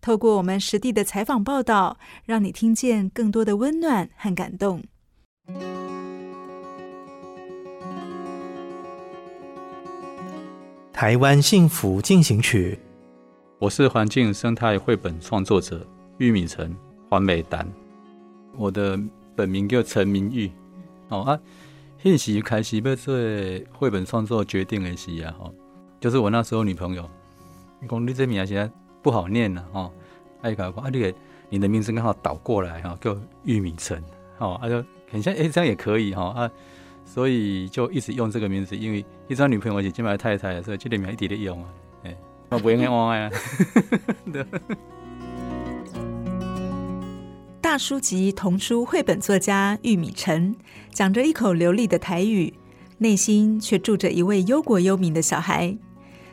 透过我们实地的采访报道，让你听见更多的温暖和感动。台湾幸福进行曲，我是环境生态绘本创作者玉米城黄美丹，我的本名叫陈明玉。哦啊，那时开始要做绘本创作决定的时啊，哈，就是我那时候女朋友，你讲你这名现在。不好念了哦，哎，搞啊，你你的名字刚好倒过来哈，叫玉米城哦，啊就很像哎，这样也可以哈啊，所以就一直用这个名字，因为一张女朋友是金牌太太，所以这个名一直在用啊，哎，我不应该忘啊。大叔级童书绘本作家玉米辰，讲着一口流利的台语，内心却住着一位忧国忧民的小孩。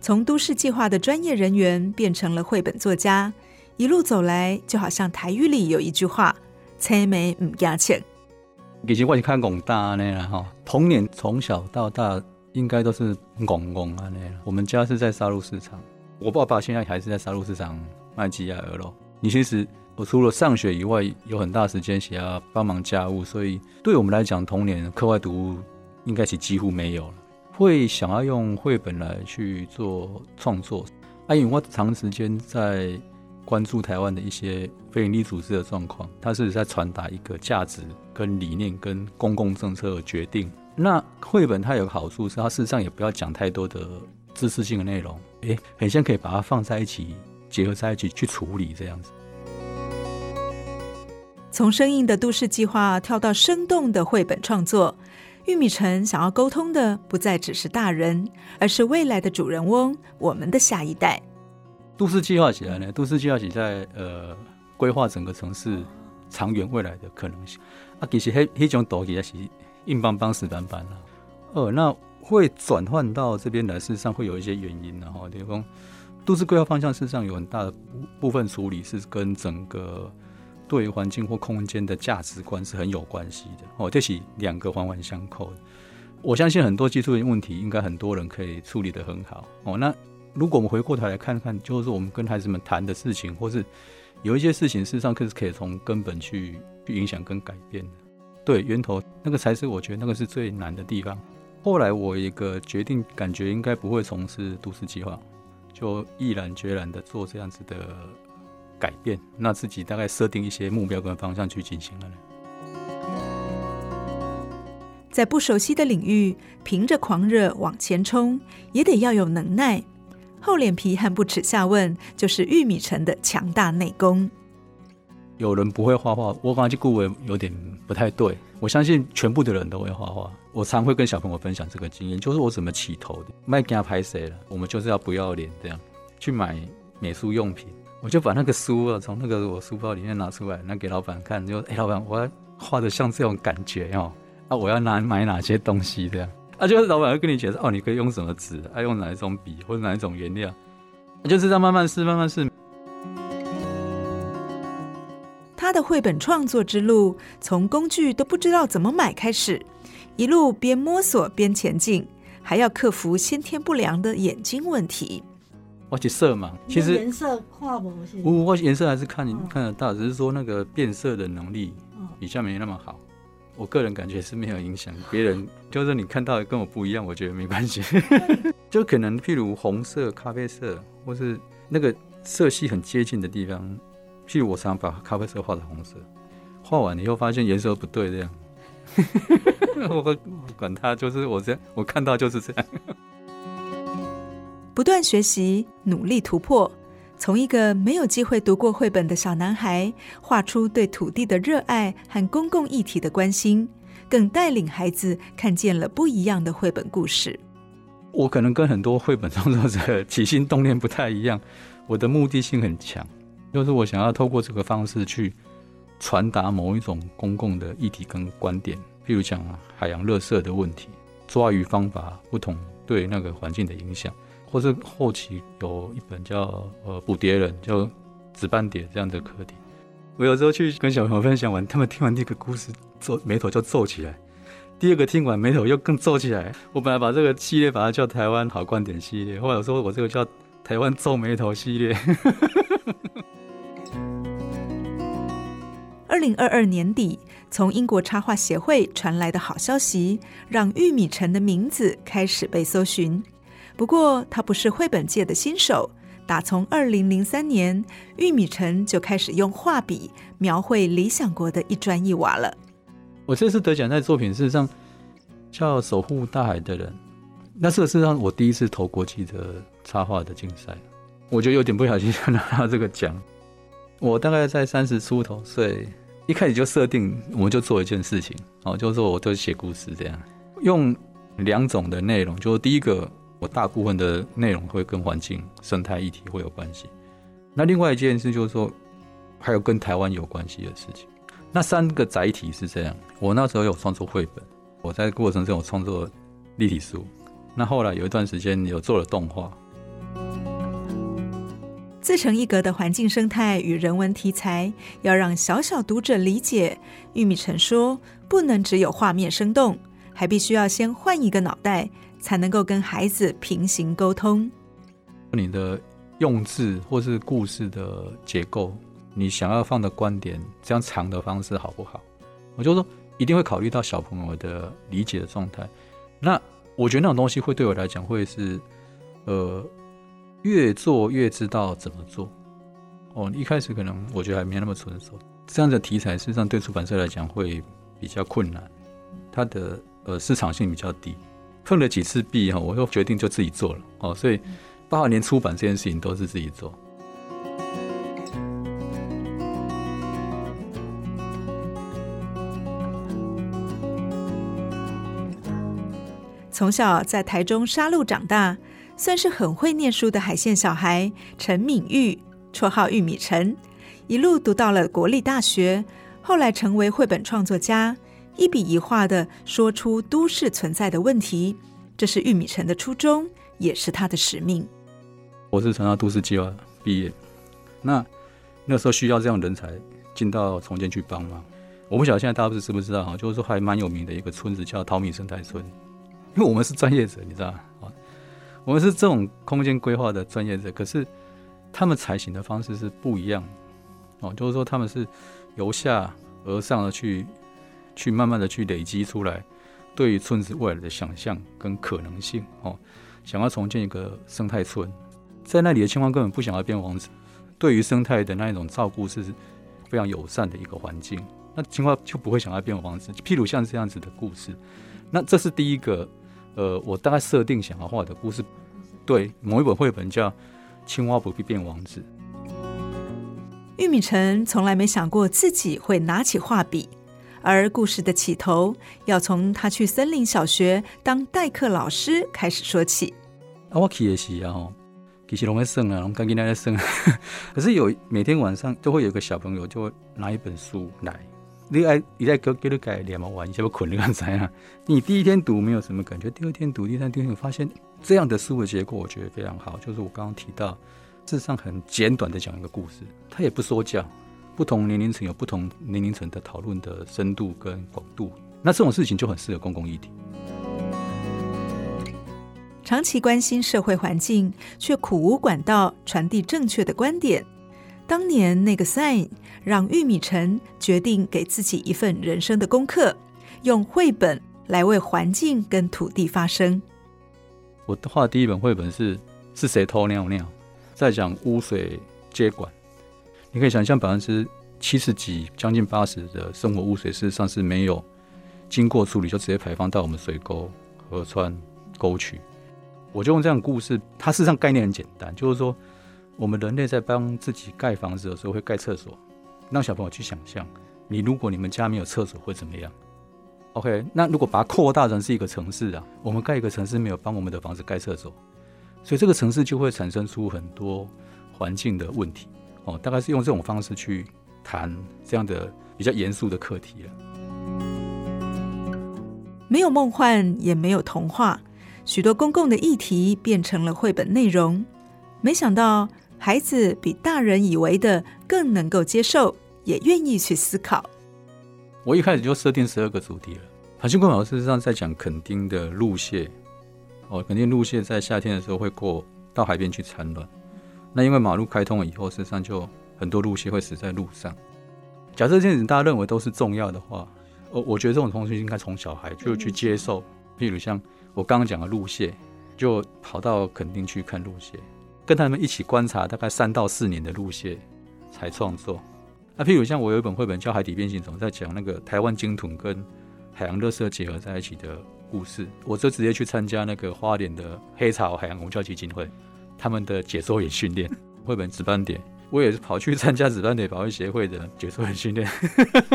从都市计划的专业人员变成了绘本作家，一路走来就好像台语里有一句话：“青梅唔惊青。”其实我是看广大呢啦哈，童年从小到大应该都是广广啊那。我们家是在杀戮市场，我爸爸现在还是在杀戮市场卖鸡鸭鹅肉。你其实我除了上学以外，有很大时间想要帮忙家务，所以对我们来讲，童年课外读物应该是几乎没有了。会想要用绘本来去做创作，啊，因为我长时间在关注台湾的一些非营利组织的状况，它是在传达一个价值、跟理念、跟公共政策的决定。那绘本它有个好处是，它事实上也不要讲太多的知识性的内容，诶，很像可以把它放在一起，结合在一起去处理这样子。从生硬的都市计划跳到生动的绘本创作。玉米城想要沟通的不再只是大人，而是未来的主人翁，我们的下一代。都市计划起来呢？都市计划起在呃规划整个城市长远未来的可能性啊，其实那那种东西是硬邦邦、死板板了。呃，那会转换到这边来，事实上会有一些原因的哈。比如说，都市规划方向事实上有很大的部分处理是跟整个。对于环境或空间的价值观是很有关系的哦，这是两个环环相扣的。我相信很多技术的问题，应该很多人可以处理得很好哦。那如果我们回过头来看看，就是我们跟孩子们谈的事情，或是有一些事情，事实上可是可以从根本去去影响跟改变的。对，源头那个才是我觉得那个是最难的地方。后来我一个决定，感觉应该不会从事都市计划，就毅然决然的做这样子的。改变，那自己大概设定一些目标跟方向去进行了呢。在不熟悉的领域，凭着狂热往前冲，也得要有能耐。厚脸皮和不耻下问，就是玉米城的强大内功。有人不会画画，我感觉这顾问有点不太对。我相信全部的人都会画画。我常会跟小朋友分享这个经验，就是我怎么起头的。卖给他拍谁了？我们就是要不要脸这样去买美术用品。我就把那个书啊，从那个我书包里面拿出来，拿给老板看，就：“哎、老板，我要画的像这种感觉哦，啊，我要拿买哪些东西这样？啊，就是老板会跟你解释哦，你可以用什么纸，爱、用哪一种笔或者哪一种原料，就是这样慢慢试，慢慢试。”他的绘本创作之路，从工具都不知道怎么买开始，一路边摸索边前进，还要克服先天不良的眼睛问题。我去色嘛，其实颜色画不我我颜色还是看你看得到，只是说那个变色的能力比较没那么好。我个人感觉是没有影响，别人就是你看到的跟我不一样，我觉得没关系。就可能譬如红色、咖啡色，或是那个色系很接近的地方，譬如我常常把咖啡色画成红色，画完以后发现颜色不对，这样。我我管他，就是我这样，我看到就是这样。不断学习，努力突破，从一个没有机会读过绘本的小男孩，画出对土地的热爱和公共议题的关心，更带领孩子看见了不一样的绘本故事。我可能跟很多绘本创作者起心动念不太一样，我的目的性很强，就是我想要透过这个方式去传达某一种公共的议题跟观点，譬如讲海洋垃圾的问题，抓鱼方法不同对那个环境的影响。或是后期有一本叫呃捕蝶人，叫紫斑蝶这样的课题，我有时候去跟小朋友分享完，他们听完第一个故事，皱眉头就皱起来；第二个听完眉头又更皱起来。我本来把这个系列把它叫台湾好观点系列，后来我说我这个叫台湾皱眉头系列。二零二二年底，从英国插画协会传来的好消息，让玉米埕的名字开始被搜寻。不过，他不是绘本界的新手。打从二零零三年，玉米城就开始用画笔描绘理想国的一砖一瓦了。我这次得奖的作品，事实上叫《守护大海的人》。那这个事实上我第一次投国际的插画的竞赛，我觉得有点不小心就拿到这个奖。我大概在三十出头岁，一开始就设定，我们就做一件事情，哦，就是说我都写故事这样，用两种的内容，就是第一个。我大部分的内容会跟环境、生态议题会有关系。那另外一件事就是说，还有跟台湾有关系的事情。那三个载体是这样。我那时候有创作绘本，我在过程中有创作立体书。那后来有一段时间有做了动画。自成一格的环境生态与人文题材，要让小小读者理解。玉米埕说，不能只有画面生动，还必须要先换一个脑袋。才能够跟孩子平行沟通。你的用字或是故事的结构，你想要放的观点，这样长的方式好不好？我就说一定会考虑到小朋友的理解的状态。那我觉得那种东西会对我来讲会是，呃，越做越知道怎么做。哦，一开始可能我觉得还没那么成熟。这样的题材事实上对出版社来讲会比较困难，它的呃市场性比较低。碰了几次壁哈，我又决定就自己做了哦，所以包括连出版这件事情都是自己做。从小在台中沙鹿长大，算是很会念书的海线小孩陈敏玉，绰号玉米陈，一路读到了国立大学，后来成为绘本创作家。一笔一画的说出都市存在的问题，这是玉米城的初衷，也是他的使命。我是成大都市计划毕业，那那时候需要这样人才进到重建去帮忙。我不晓得现在大家不知不知道哈，就是说还蛮有名的一个村子叫淘米生态村，因为我们是专业者，你知道吗？我们是这种空间规划的专业者，可是他们采行的方式是不一样哦，就是说他们是由下而上的去。去慢慢的去累积出来，对于村子未来的想象跟可能性哦，想要重建一个生态村，在那里的青蛙根本不想要变王子，对于生态的那一种照顾是非常友善的一个环境，那青蛙就不会想要变王子。譬如像这样子的故事，那这是第一个，呃，我大概设定想要画的故事，对，某一本绘本叫《青蛙不必变王子》。玉米城从来没想过自己会拿起画笔。而故事的起头，要从他去森林小学当代课老师开始说起。啊，我去的时候，其实拢在生啊，拢跟囡仔在生。可是有每天晚上都会有一个小朋友就会拿一本书来，你爱你在给给你改两毛完，你就不捆你刚才啊。你第一天读没有什么感觉，第二天读，第三天你发现这样的书的结构，我觉得非常好。就是我刚刚提到，事实上很简短的讲一个故事，他也不说教。不同年龄层有不同年龄层的讨论的深度跟广度，那这种事情就很适合公共议题。长期关心社会环境，却苦无管道传递正确的观点。当年那个 sign 让玉米城决定给自己一份人生的功课，用绘本来为环境跟土地发声。我画的第一本绘本是是谁偷尿尿，在讲污水接管。你可以想象，百分之七十几、将近八十的生活污水，事实上是没有经过处理就直接排放到我们水沟、河川、沟渠。我就用这样故事，它事实上概念很简单，就是说，我们人类在帮自己盖房子的时候会盖厕所，让小朋友去想象，你如果你们家没有厕所会怎么样？OK，那如果把它扩大成是一个城市啊，我们盖一个城市没有帮我们的房子盖厕所，所以这个城市就会产生出很多环境的问题哦。大概是用这种方式去谈这样的比较严肃的课题了。没有梦幻，也没有童话。许多公共的议题变成了绘本内容，没想到孩子比大人以为的更能够接受，也愿意去思考。我一开始就设定十二个主题了。盘星昆宝事实上在讲垦丁的陆蟹，哦，垦丁陆蟹在夏天的时候会过到海边去产卵。那因为马路开通了以后，身上就很多陆蟹会死在路上。假设这件事大家认为都是重要的话，我我觉得这种东西应该从小孩就去接受，譬如像。我刚刚讲的陆蟹，就跑到垦丁去看陆蟹，跟他们一起观察大概三到四年的陆蟹才创作。那譬如像我有一本绘本叫《海底变形虫》，在讲那个台湾鲸豚跟海洋垃圾结合在一起的故事，我就直接去参加那个花莲的黑潮海洋文教基金会他们的解说员训练。绘本值班点，我也是跑去参加值班点保卫协会的解说员训练。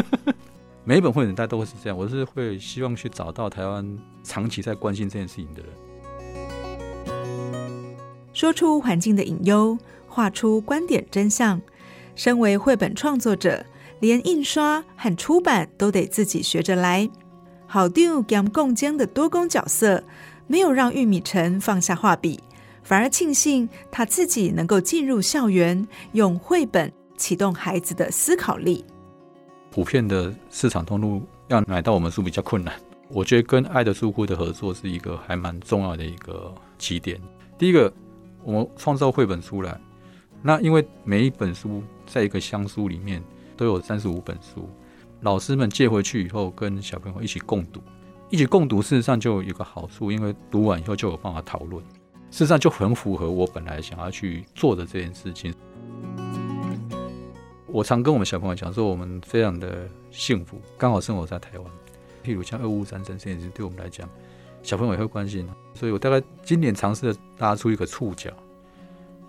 每一本绘本大家都会是这样，我是会希望去找到台湾长期在关心这件事情的人，说出环境的隐忧，画出观点真相。身为绘本创作者，连印刷和出版都得自己学着来。校长兼共监的多工角色，没有让玉米埕放下画笔，反而庆幸他自己能够进入校园，用绘本启动孩子的思考力。普遍的市场通路要买到我们书比较困难，我觉得跟爱的书库的合作是一个还蛮重要的一个起点。第一个，我们创造绘本出来，那因为每一本书在一个箱书里面都有三十五本书，老师们借回去以后跟小朋友一起共读，一起共读事实上就有个好处，因为读完以后就有办法讨论，事实上就很符合我本来想要去做的这件事情。我常跟我们小朋友讲说，我们非常的幸福，刚好生活在台湾。譬如像俄乌战争这件事，对我们来讲，小朋友也会关心。所以我大概今年尝试拉出一个触角，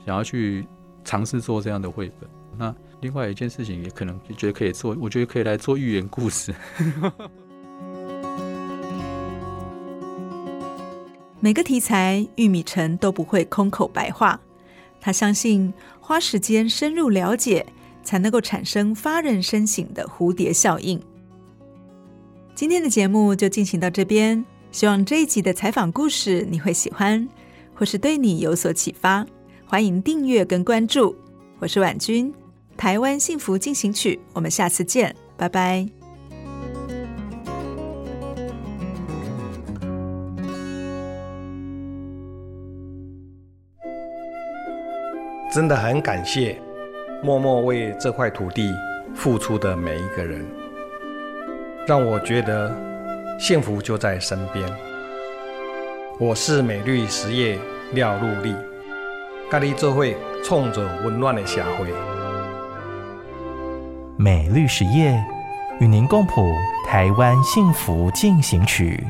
想要去尝试做这样的绘本。那另外一件事情，也可能觉得可以做，我觉得可以来做寓言故事。每个题材，玉米埕都不会空口白话。他相信，花时间深入了解。才能够产生发人深省的蝴蝶效应。今天的节目就进行到这边，希望这一集的采访故事你会喜欢，或是对你有所启发。欢迎订阅跟关注，我是婉君，台湾幸福进行曲，我们下次见，拜拜。真的很感谢。默默为这块土地付出的每一个人，让我觉得幸福就在身边。我是美绿实业廖禄立，咖喱做会冲着温暖的社会。美绿实业与您共谱台湾幸福进行曲。